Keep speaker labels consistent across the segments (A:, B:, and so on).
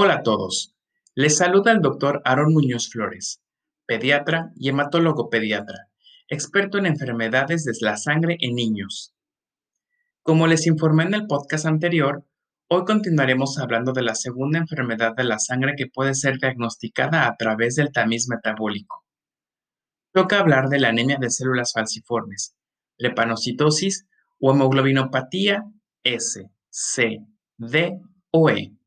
A: Hola a todos. Les saluda el doctor Aaron Muñoz Flores, pediatra y hematólogo pediatra, experto en enfermedades de la sangre en niños. Como les informé en el podcast anterior, hoy continuaremos hablando de la segunda enfermedad de la sangre que puede ser diagnosticada a través del tamiz metabólico. Toca hablar de la anemia de células falciformes, lepanocitosis o hemoglobinopatía S, C, D o E.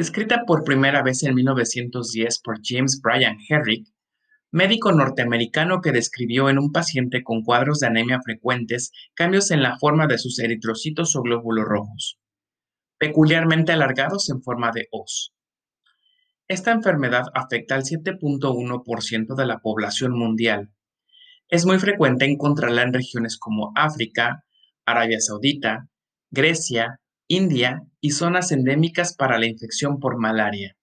A: Descrita por primera vez en 1910 por James Bryan Herrick, médico norteamericano que describió en un paciente con cuadros de anemia frecuentes cambios en la forma de sus eritrocitos o glóbulos rojos, peculiarmente alargados en forma de hoz. Esta enfermedad afecta al 7.1% de la población mundial. Es muy frecuente encontrarla en regiones como África, Arabia Saudita, Grecia, India y zonas endémicas para la infección por malaria.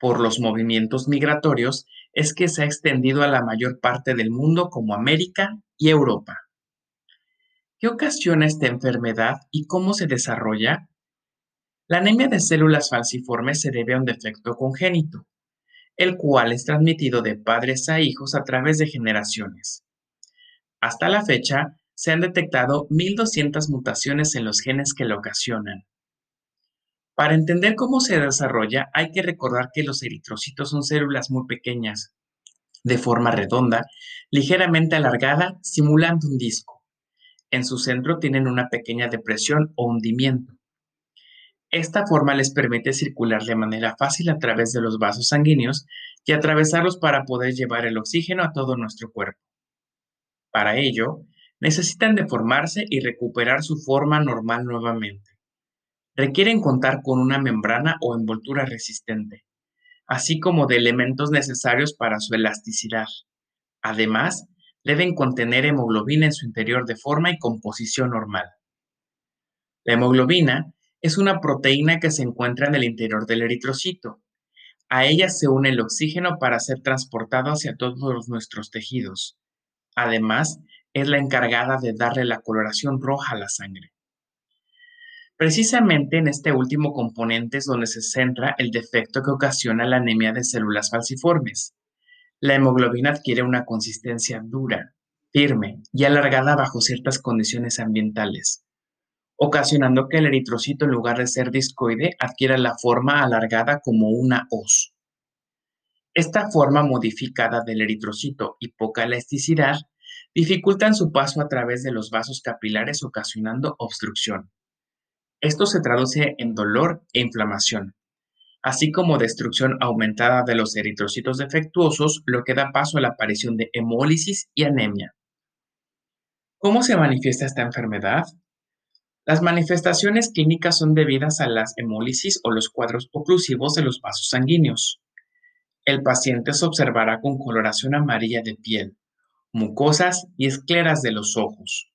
A: Por los movimientos migratorios es que se ha extendido a la mayor parte del mundo como América y Europa. ¿Qué ocasiona esta enfermedad y cómo se desarrolla? La anemia de células falciformes se debe a un defecto congénito, el cual es transmitido de padres a hijos a través de generaciones. Hasta la fecha, se han detectado 1.200 mutaciones en los genes que lo ocasionan. Para entender cómo se desarrolla, hay que recordar que los eritrocitos son células muy pequeñas, de forma redonda, ligeramente alargada, simulando un disco. En su centro tienen una pequeña depresión o hundimiento. Esta forma les permite circular de manera fácil a través de los vasos sanguíneos y atravesarlos para poder llevar el oxígeno a todo nuestro cuerpo. Para ello, necesitan deformarse y recuperar su forma normal nuevamente. Requieren contar con una membrana o envoltura resistente, así como de elementos necesarios para su elasticidad. Además, deben contener hemoglobina en su interior de forma y composición normal. La hemoglobina es una proteína que se encuentra en el interior del eritrocito. A ella se une el oxígeno para ser transportado hacia todos nuestros tejidos. Además, es la encargada de darle la coloración roja a la sangre. Precisamente en este último componente es donde se centra el defecto que ocasiona la anemia de células falciformes. La hemoglobina adquiere una consistencia dura, firme y alargada bajo ciertas condiciones ambientales, ocasionando que el eritrocito en lugar de ser discoide adquiera la forma alargada como una hoz. Esta forma modificada del eritrocito y poca elasticidad dificultan su paso a través de los vasos capilares ocasionando obstrucción. Esto se traduce en dolor e inflamación, así como destrucción aumentada de los eritrocitos defectuosos, lo que da paso a la aparición de hemólisis y anemia. ¿Cómo se manifiesta esta enfermedad? Las manifestaciones clínicas son debidas a las hemólisis o los cuadros oclusivos de los vasos sanguíneos. El paciente se observará con coloración amarilla de piel, mucosas y escleras de los ojos.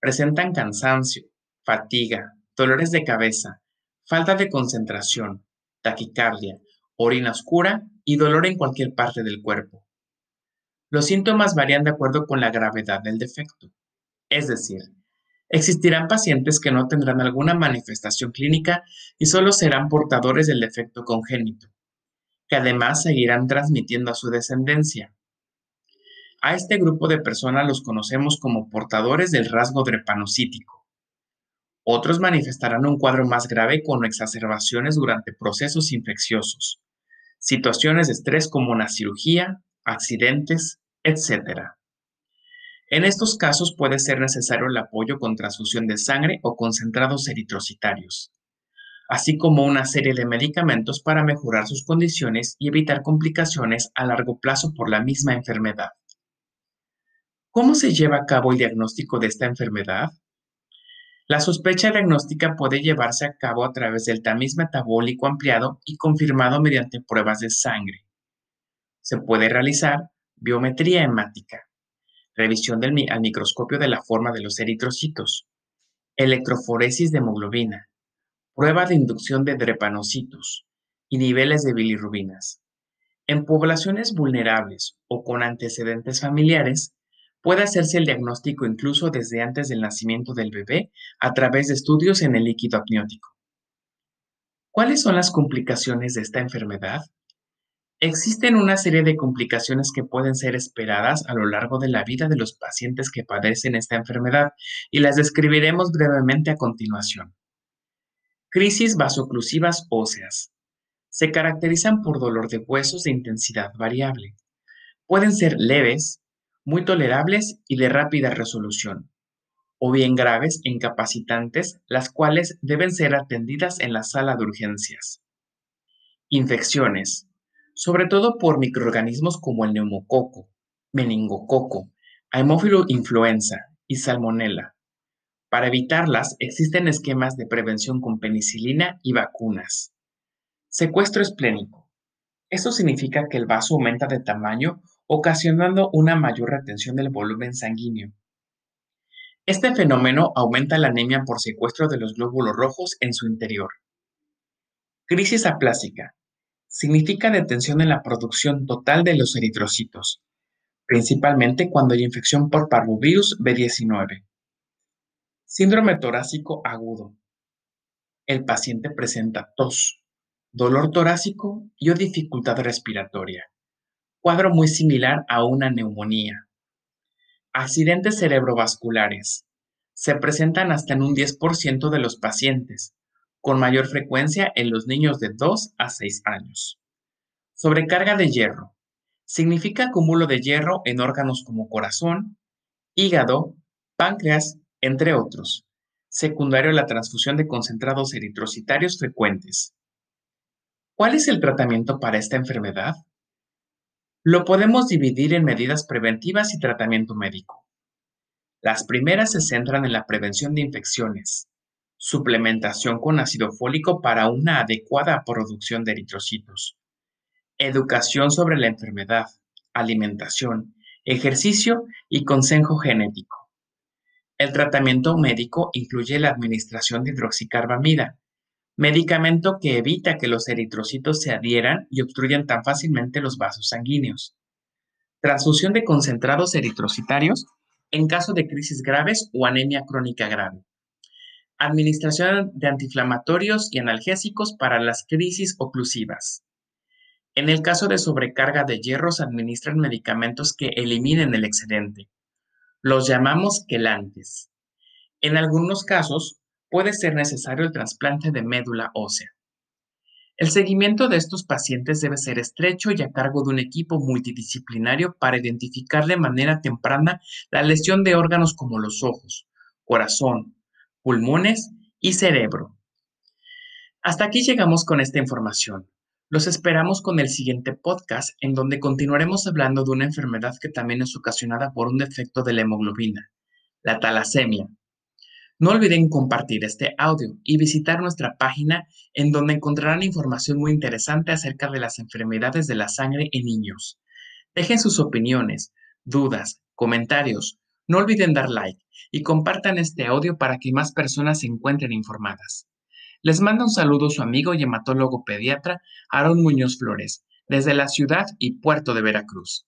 A: Presentan cansancio, fatiga, dolores de cabeza, falta de concentración, taquicardia, orina oscura y dolor en cualquier parte del cuerpo. Los síntomas varían de acuerdo con la gravedad del defecto. Es decir, existirán pacientes que no tendrán alguna manifestación clínica y solo serán portadores del defecto congénito, que además seguirán transmitiendo a su descendencia, a este grupo de personas los conocemos como portadores del rasgo drepanocítico. Otros manifestarán un cuadro más grave con exacerbaciones durante procesos infecciosos, situaciones de estrés como una cirugía, accidentes, etc. En estos casos puede ser necesario el apoyo con transfusión de sangre o concentrados eritrocitarios, así como una serie de medicamentos para mejorar sus condiciones y evitar complicaciones a largo plazo por la misma enfermedad. ¿Cómo se lleva a cabo el diagnóstico de esta enfermedad? La sospecha diagnóstica puede llevarse a cabo a través del tamiz metabólico ampliado y confirmado mediante pruebas de sangre. Se puede realizar biometría hemática, revisión al microscopio de la forma de los eritrocitos, electroforesis de hemoglobina, prueba de inducción de drepanocitos y niveles de bilirrubinas. En poblaciones vulnerables o con antecedentes familiares, Puede hacerse el diagnóstico incluso desde antes del nacimiento del bebé a través de estudios en el líquido amniótico. ¿Cuáles son las complicaciones de esta enfermedad? Existen una serie de complicaciones que pueden ser esperadas a lo largo de la vida de los pacientes que padecen esta enfermedad y las describiremos brevemente a continuación. Crisis vasoclusivas óseas. Se caracterizan por dolor de huesos de intensidad variable. Pueden ser leves, muy tolerables y de rápida resolución, o bien graves e incapacitantes, las cuales deben ser atendidas en la sala de urgencias. Infecciones sobre todo por microorganismos como el neumococo, meningococo, haemófilo influenza y salmonella. Para evitarlas, existen esquemas de prevención con penicilina y vacunas. Secuestro esplénico. Esto significa que el vaso aumenta de tamaño, ocasionando una mayor retención del volumen sanguíneo. Este fenómeno aumenta la anemia por secuestro de los glóbulos rojos en su interior. Crisis aplásica significa detención en la producción total de los eritrocitos, principalmente cuando hay infección por parvovirus B19. Síndrome torácico agudo. El paciente presenta tos, dolor torácico y o dificultad respiratoria. Cuadro muy similar a una neumonía. Accidentes cerebrovasculares. Se presentan hasta en un 10% de los pacientes, con mayor frecuencia en los niños de 2 a 6 años. Sobrecarga de hierro. Significa acúmulo de hierro en órganos como corazón, hígado, páncreas, entre otros. Secundario a la transfusión de concentrados eritrocitarios frecuentes. ¿Cuál es el tratamiento para esta enfermedad? Lo podemos dividir en medidas preventivas y tratamiento médico. Las primeras se centran en la prevención de infecciones, suplementación con ácido fólico para una adecuada producción de eritrocitos, educación sobre la enfermedad, alimentación, ejercicio y consejo genético. El tratamiento médico incluye la administración de hidroxicarbamida, medicamento que evita que los eritrocitos se adhieran y obstruyan tan fácilmente los vasos sanguíneos. Transfusión de concentrados eritrocitarios en caso de crisis graves o anemia crónica grave Administración de antiinflamatorios y analgésicos para las crisis oclusivas. En el caso de sobrecarga de hierro se administran medicamentos que eliminen el excedente. Los llamamos quelantes. En algunos casos puede ser necesario el trasplante de médula ósea. El seguimiento de estos pacientes debe ser estrecho y a cargo de un equipo multidisciplinario para identificar de manera temprana la lesión de órganos como los ojos, corazón, pulmones y cerebro. Hasta aquí llegamos con esta información. Los esperamos con el siguiente podcast en donde continuaremos hablando de una enfermedad que también es ocasionada por un defecto de la hemoglobina, la talasemia. No olviden compartir este audio y visitar nuestra página en donde encontrarán información muy interesante acerca de las enfermedades de la sangre en niños. Dejen sus opiniones, dudas, comentarios, no olviden dar like y compartan este audio para que más personas se encuentren informadas. Les manda un saludo su amigo y hematólogo pediatra Aaron Muñoz Flores, desde la ciudad y puerto de Veracruz.